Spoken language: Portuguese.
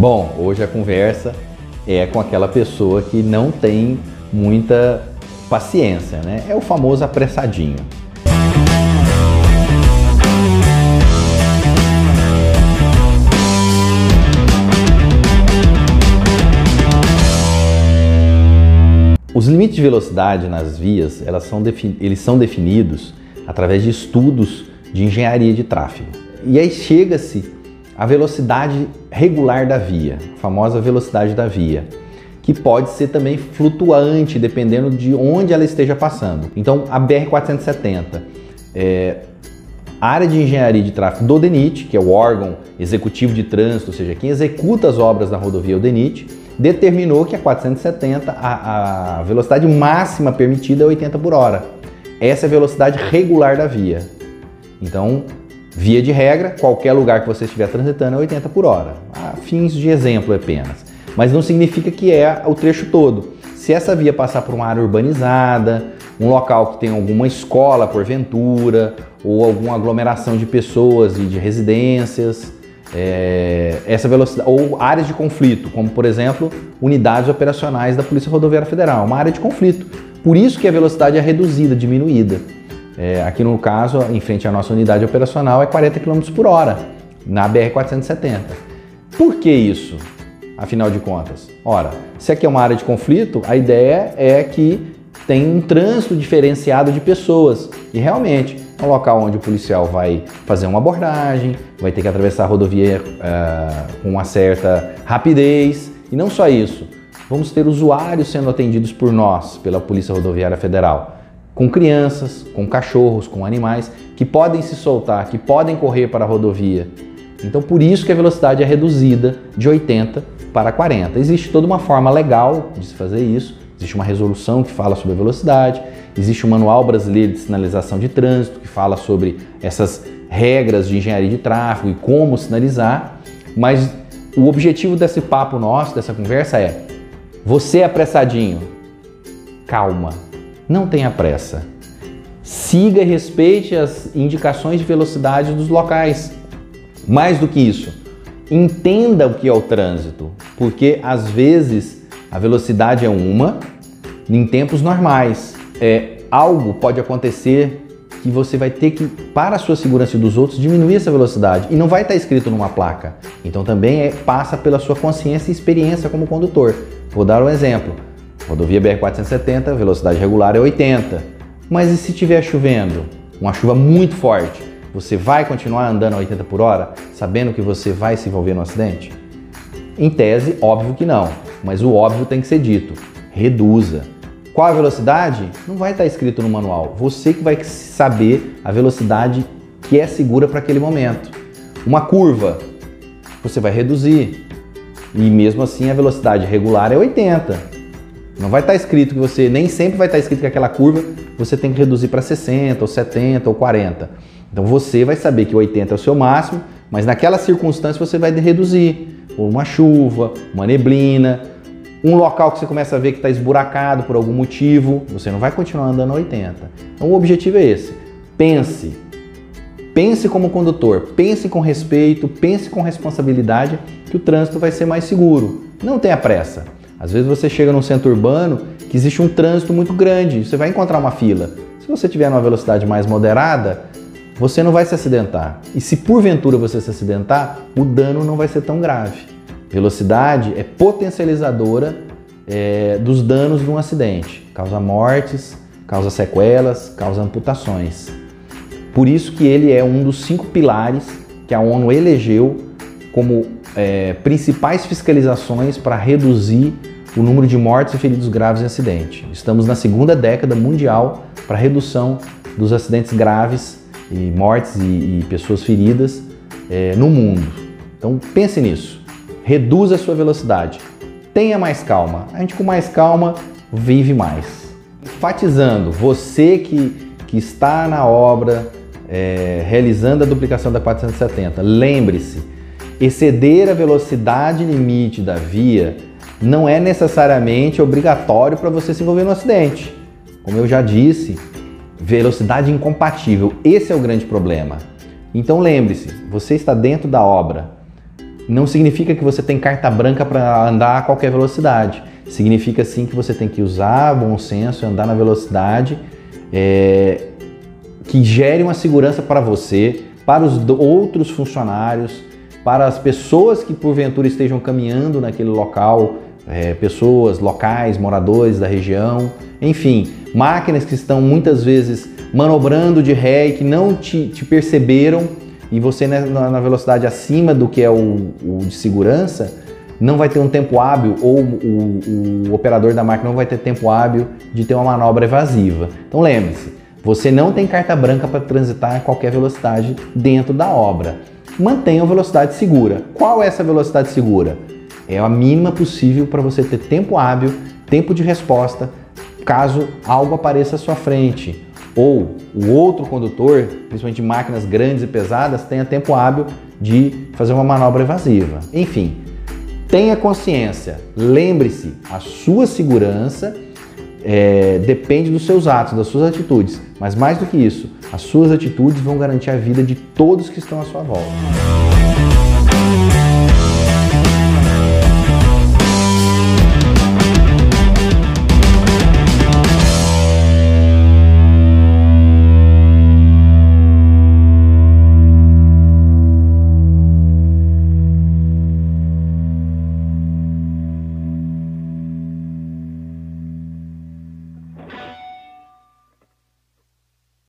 Bom, hoje a conversa é com aquela pessoa que não tem muita paciência, né? É o famoso apressadinho. Os limites de velocidade nas vias, elas são eles são definidos através de estudos de engenharia de tráfego. E aí chega-se à velocidade regular da via, a famosa velocidade da via, que pode ser também flutuante dependendo de onde ela esteja passando. Então, a BR-470, é, a área de engenharia de tráfego do DENIT, que é o órgão executivo de trânsito, ou seja, quem executa as obras na rodovia o DENIT, determinou que a 470, a, a velocidade máxima permitida é 80 por hora. Essa é a velocidade regular da via. Então, via de regra, qualquer lugar que você estiver transitando é 80 por hora. A fins de exemplo apenas. Mas não significa que é o trecho todo. Se essa via passar por uma área urbanizada, um local que tem alguma escola porventura, ou alguma aglomeração de pessoas e de residências, é, essa velocidade ou áreas de conflito, como por exemplo unidades operacionais da Polícia Rodoviária Federal, uma área de conflito. Por isso que a velocidade é reduzida, diminuída. É, aqui no caso, em frente à nossa unidade operacional, é 40 km por hora na BR-470. Por que isso? Afinal de contas, ora, se aqui é uma área de conflito, a ideia é que tem um trânsito diferenciado de pessoas e realmente é um local onde o policial vai fazer uma abordagem, vai ter que atravessar a rodovia uh, com uma certa rapidez. E não só isso, vamos ter usuários sendo atendidos por nós, pela Polícia Rodoviária Federal, com crianças, com cachorros, com animais que podem se soltar, que podem correr para a rodovia. Então, por isso que a velocidade é reduzida de 80 para 40. Existe toda uma forma legal de se fazer isso, existe uma resolução que fala sobre a velocidade, Existe o Manual Brasileiro de Sinalização de Trânsito, que fala sobre essas regras de engenharia de tráfego e como sinalizar, mas o objetivo desse papo nosso, dessa conversa é: você é apressadinho, calma, não tenha pressa. Siga e respeite as indicações de velocidade dos locais. Mais do que isso, entenda o que é o trânsito, porque às vezes a velocidade é uma em tempos normais é, algo pode acontecer que você vai ter que, para a sua segurança e dos outros, diminuir essa velocidade. E não vai estar escrito numa placa. Então também é, passa pela sua consciência e experiência como condutor. Vou dar um exemplo. Rodovia BR-470, velocidade regular é 80. Mas e se estiver chovendo? Uma chuva muito forte. Você vai continuar andando a 80 por hora, sabendo que você vai se envolver no acidente? Em tese, óbvio que não. Mas o óbvio tem que ser dito. Reduza. Qual a velocidade? Não vai estar escrito no manual. Você que vai saber a velocidade que é segura para aquele momento. Uma curva, você vai reduzir. E mesmo assim a velocidade regular é 80. Não vai estar escrito que você, nem sempre vai estar escrito que aquela curva você tem que reduzir para 60 ou 70 ou 40. Então você vai saber que 80 é o seu máximo, mas naquela circunstância você vai reduzir uma chuva, uma neblina, um local que você começa a ver que está esburacado por algum motivo, você não vai continuar andando a 80. Então o objetivo é esse. Pense. Pense como condutor, pense com respeito, pense com responsabilidade que o trânsito vai ser mais seguro. Não tenha pressa. Às vezes você chega num centro urbano que existe um trânsito muito grande, você vai encontrar uma fila. Se você tiver numa velocidade mais moderada, você não vai se acidentar. E se porventura você se acidentar, o dano não vai ser tão grave. Velocidade é potencializadora é, dos danos de um acidente. Causa mortes, causa sequelas, causa amputações. Por isso que ele é um dos cinco pilares que a ONU elegeu como é, principais fiscalizações para reduzir o número de mortes e feridos graves em acidente. Estamos na segunda década mundial para redução dos acidentes graves e mortes e, e pessoas feridas é, no mundo. Então pense nisso reduza a sua velocidade. Tenha mais calma. A gente com mais calma vive mais. Enfatizando, você que, que está na obra é, realizando a duplicação da 470, lembre-se, exceder a velocidade limite da via não é necessariamente obrigatório para você se envolver no acidente. Como eu já disse, velocidade incompatível, esse é o grande problema. Então lembre-se, você está dentro da obra, não significa que você tem carta branca para andar a qualquer velocidade. Significa sim que você tem que usar bom senso e andar na velocidade é, que gere uma segurança para você, para os outros funcionários, para as pessoas que porventura estejam caminhando naquele local, é, pessoas, locais, moradores da região, enfim, máquinas que estão muitas vezes manobrando de ré e que não te, te perceberam e você né, na, velocidade acima do que é o, o, de segurança, não vai ter um tempo hábil ou o, o operador da máquina não vai ter tempo hábil de ter uma manobra evasiva. Então lembre-se, você não tem carta branca para transitar a qualquer velocidade dentro da obra. Mantenha a velocidade segura. Qual é essa velocidade segura? É a mínima possível para você ter tempo hábil, tempo de resposta, caso algo apareça à sua frente. Ou o outro condutor, principalmente máquinas grandes e pesadas, tenha tempo hábil de fazer uma manobra evasiva. Enfim, tenha consciência, lembre-se, a sua segurança é, depende dos seus atos, das suas atitudes. Mas mais do que isso, as suas atitudes vão garantir a vida de todos que estão à sua volta.